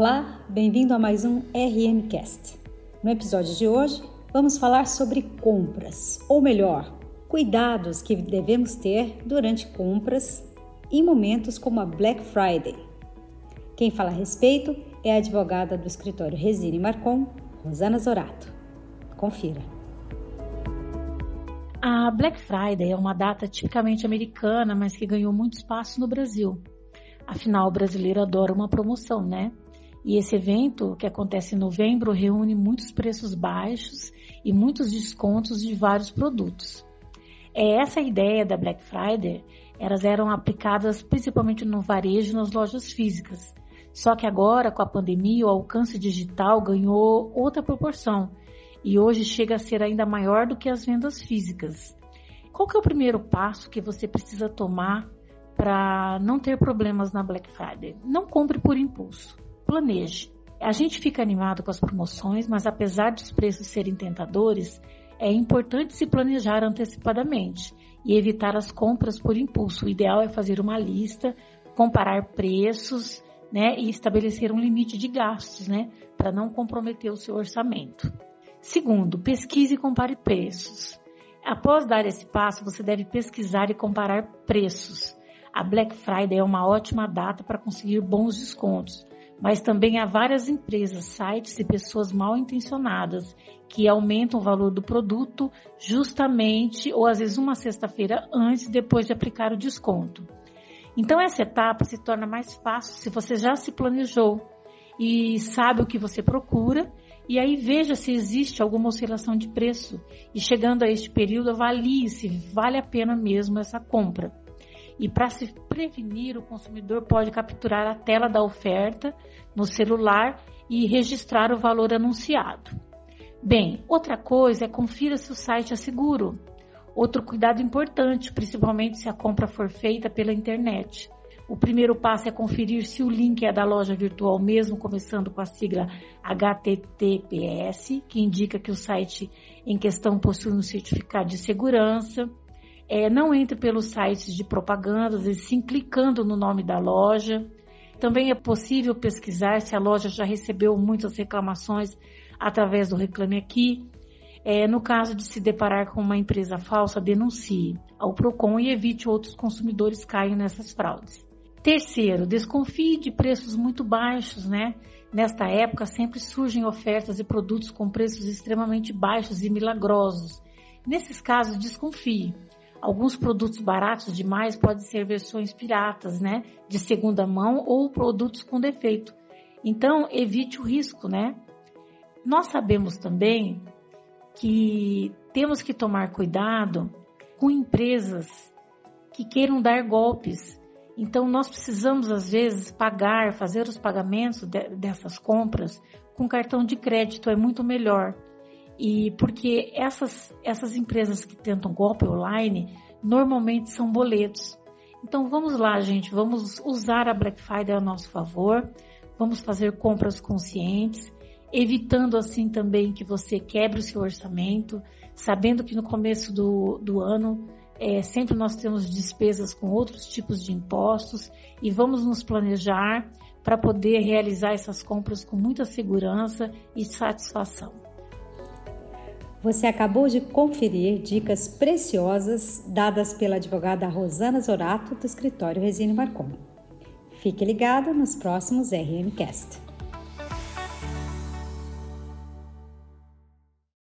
Olá, bem-vindo a mais um RMcast. No episódio de hoje, vamos falar sobre compras, ou melhor, cuidados que devemos ter durante compras em momentos como a Black Friday. Quem fala a respeito é a advogada do escritório Resine Marcon, Rosana Zorato. Confira. A Black Friday é uma data tipicamente americana, mas que ganhou muito espaço no Brasil. Afinal, o brasileiro adora uma promoção, né? E esse evento, que acontece em novembro, reúne muitos preços baixos e muitos descontos de vários produtos. É essa a ideia da Black Friday. Elas eram aplicadas principalmente no varejo e nas lojas físicas. Só que agora, com a pandemia, o alcance digital ganhou outra proporção e hoje chega a ser ainda maior do que as vendas físicas. Qual que é o primeiro passo que você precisa tomar para não ter problemas na Black Friday? Não compre por impulso planeje. A gente fica animado com as promoções, mas apesar dos preços serem tentadores, é importante se planejar antecipadamente e evitar as compras por impulso. O ideal é fazer uma lista, comparar preços, né, e estabelecer um limite de gastos, né, para não comprometer o seu orçamento. Segundo, pesquise e compare preços. Após dar esse passo, você deve pesquisar e comparar preços. A Black Friday é uma ótima data para conseguir bons descontos, mas também há várias empresas, sites e pessoas mal intencionadas que aumentam o valor do produto justamente ou às vezes uma sexta-feira antes depois de aplicar o desconto. Então essa etapa se torna mais fácil se você já se planejou e sabe o que você procura e aí veja se existe alguma oscilação de preço e chegando a este período avalie se vale a pena mesmo essa compra. E para se prevenir, o consumidor pode capturar a tela da oferta no celular e registrar o valor anunciado. Bem, outra coisa é confira se o site é seguro. Outro cuidado importante, principalmente se a compra for feita pela internet. O primeiro passo é conferir se o link é da loja virtual mesmo, começando com a sigla HTTPS, que indica que o site em questão possui um certificado de segurança. É, não entre pelos sites de propagandas, e sim clicando no nome da loja. Também é possível pesquisar se a loja já recebeu muitas reclamações através do Reclame Aqui. É, no caso de se deparar com uma empresa falsa, denuncie ao PROCON e evite outros consumidores caírem nessas fraudes. Terceiro, desconfie de preços muito baixos, né? Nesta época sempre surgem ofertas e produtos com preços extremamente baixos e milagrosos. Nesses casos, desconfie. Alguns produtos baratos demais podem ser versões piratas, né? De segunda mão ou produtos com defeito. Então, evite o risco, né? Nós sabemos também que temos que tomar cuidado com empresas que queiram dar golpes. Então, nós precisamos, às vezes, pagar, fazer os pagamentos de, dessas compras com cartão de crédito, é muito melhor. E porque essas, essas empresas que tentam golpe online normalmente são boletos. Então vamos lá, gente, vamos usar a Black Friday a nosso favor, vamos fazer compras conscientes, evitando assim também que você quebre o seu orçamento, sabendo que no começo do, do ano é, sempre nós temos despesas com outros tipos de impostos e vamos nos planejar para poder realizar essas compras com muita segurança e satisfação. Você acabou de conferir dicas preciosas dadas pela advogada Rosana Zorato do escritório Resine Marcon. Fique ligado nos próximos RMcast.